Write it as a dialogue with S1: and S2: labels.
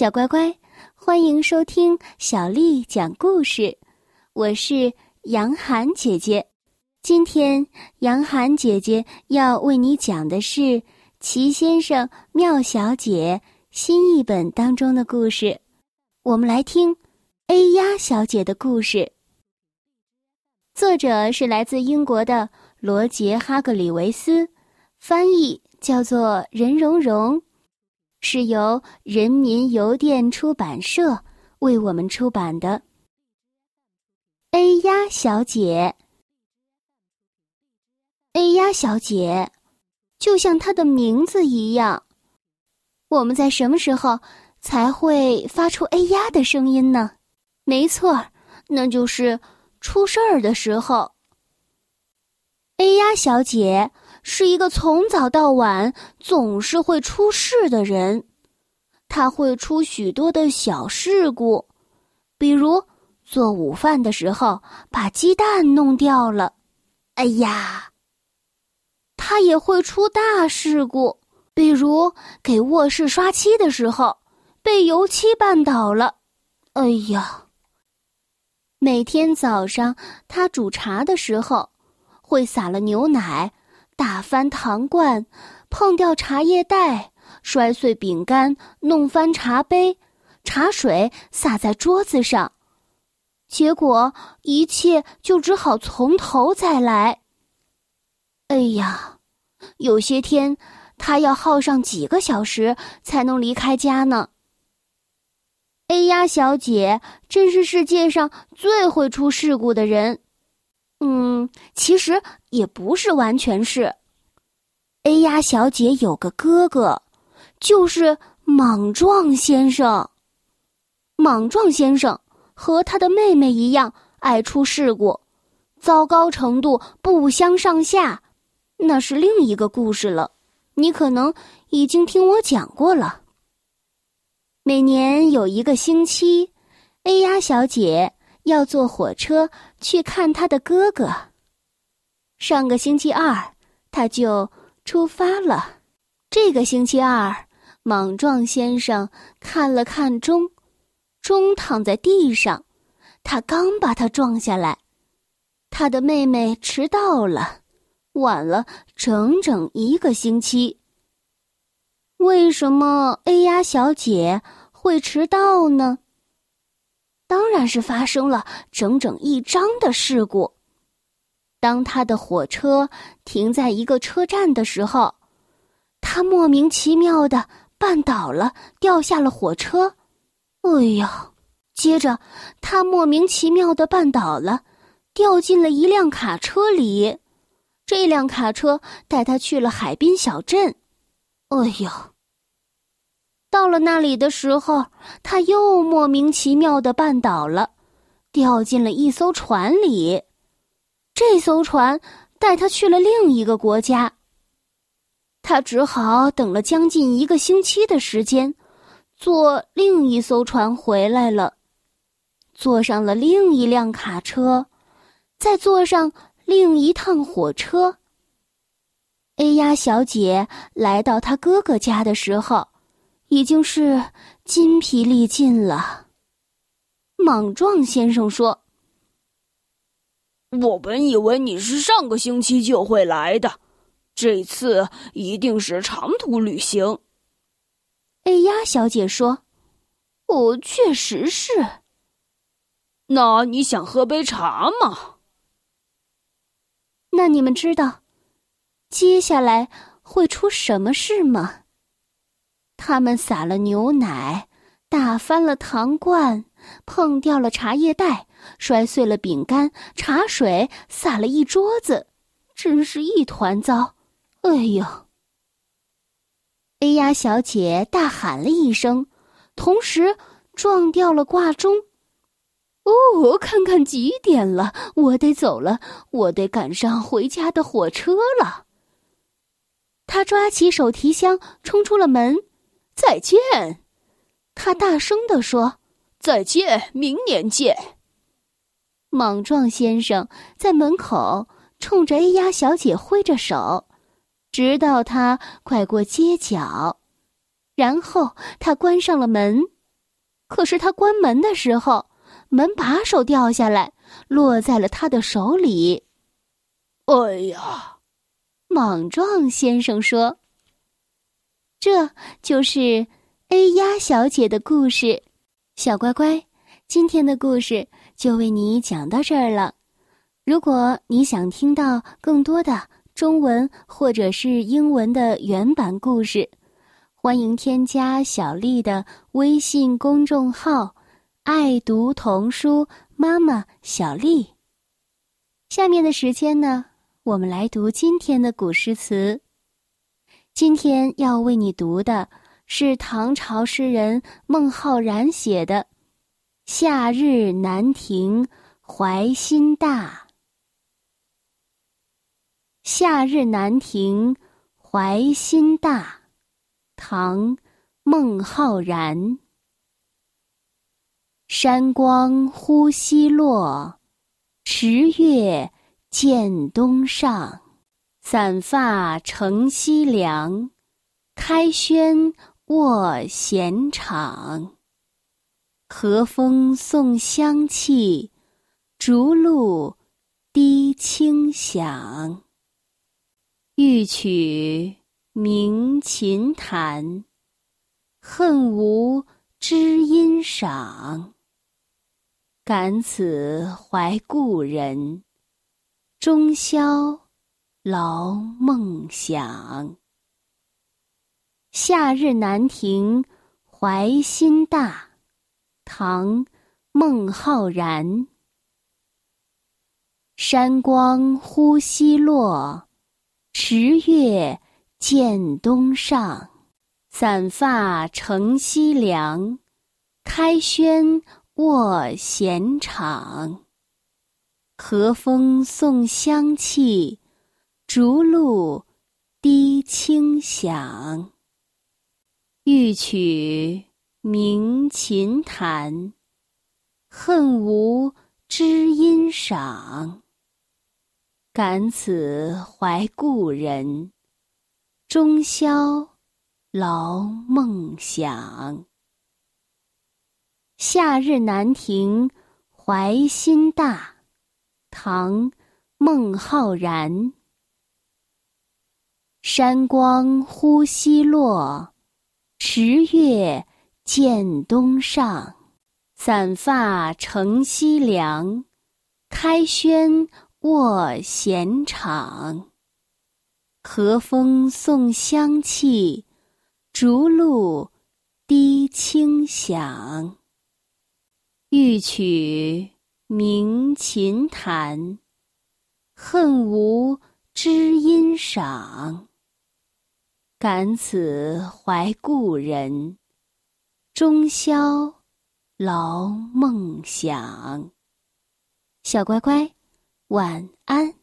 S1: 小乖乖，欢迎收听小丽讲故事。我是杨涵姐姐，今天杨涵姐姐要为你讲的是《齐先生妙小姐》新译本当中的故事。我们来听 A 鸭小姐的故事。作者是来自英国的罗杰·哈格里维斯，翻译叫做任蓉蓉。是由人民邮电出版社为我们出版的《A 鸭小姐》。A 鸭小姐，就像它的名字一样，我们在什么时候才会发出 A 鸭的声音呢？没错，那就是出事儿的时候。A 鸭小姐。是一个从早到晚总是会出事的人，他会出许多的小事故，比如做午饭的时候把鸡蛋弄掉了，哎呀！他也会出大事故，比如给卧室刷漆的时候被油漆绊倒了，哎呀！每天早上他煮茶的时候会洒了牛奶。打翻糖罐，碰掉茶叶袋，摔碎饼干，弄翻茶杯，茶水洒在桌子上，结果一切就只好从头再来。哎呀，有些天他要耗上几个小时才能离开家呢。A 鸭小姐真是世界上最会出事故的人。嗯，其实也不是完全是。A 鸭小姐有个哥哥，就是莽撞先生。莽撞先生和他的妹妹一样爱出事故，糟糕程度不相上下，那是另一个故事了。你可能已经听我讲过了。每年有一个星期，A 鸭小姐要坐火车去看他的哥哥。上个星期二，他就。出发了。这个星期二，莽撞先生看了看钟，钟躺在地上，他刚把它撞下来。他的妹妹迟到了，晚了整整一个星期。为什么 A 呀小姐会迟到呢？当然是发生了整整一章的事故。当他的火车停在一个车站的时候，他莫名其妙的绊倒了，掉下了火车。哎呀！接着他莫名其妙的绊倒了，掉进了一辆卡车里。这辆卡车带他去了海滨小镇。哎呀！到了那里的时候，他又莫名其妙的绊倒了，掉进了一艘船里。这艘船带他去了另一个国家。他只好等了将近一个星期的时间，坐另一艘船回来了，坐上了另一辆卡车，再坐上另一趟火车。哎呀小姐来到他哥哥家的时候，已经是筋疲力尽了。莽撞先生说。
S2: 我本以为你是上个星期就会来的，这次一定是长途旅行。
S1: 哎呀小姐说：“我确实是。”
S2: 那你想喝杯茶吗？
S1: 那你们知道接下来会出什么事吗？他们洒了牛奶，打翻了糖罐，碰掉了茶叶袋。摔碎了饼干，茶水洒了一桌子，真是一团糟。哎呦哎呀小姐大喊了一声，同时撞掉了挂钟。哦，看看几点了，我得走了，我得赶上回家的火车了。他抓起手提箱，冲出了门。再见，他大声地说：“
S2: 再见，明年见。”
S1: 莽撞先生在门口冲着 A 鸭小姐挥着手，直到他快过街角，然后他关上了门。可是他关门的时候，门把手掉下来，落在了他的手里。
S2: 哎呀！
S1: 莽撞先生说：“这就是 A 鸭小姐的故事。”小乖乖，今天的故事就为你讲到这儿了。如果你想听到更多的中文或者是英文的原版故事，欢迎添加小丽的微信公众号“爱读童书妈妈小丽”。下面的时间呢？我们来读今天的古诗词。今天要为你读的是唐朝诗人孟浩然写的《夏日南亭怀心大》。《夏日南亭怀心大》，唐·孟浩然。山光忽西落，池月。见东上，散发乘西凉，开轩卧闲场。和风送香气，竹露滴清响。欲取鸣琴弹，恨无知音赏。感此怀故人。终宵劳梦想。夏日南亭怀心大，唐·孟浩然。山光忽西落，池月见东上。散发乘西凉，开轩卧闲场。和风送香气，竹露滴清响。欲取鸣琴弹，恨无知音赏。感此怀故人，终宵劳梦想。夏日南亭怀心大。唐·孟浩然。山光忽西落，池月见东上。散发乘西凉，开轩卧闲场。和风送香气，竹露滴清响。欲取。鸣琴弹，恨无知音赏。感此怀故人，终宵劳梦想。小乖乖，晚安。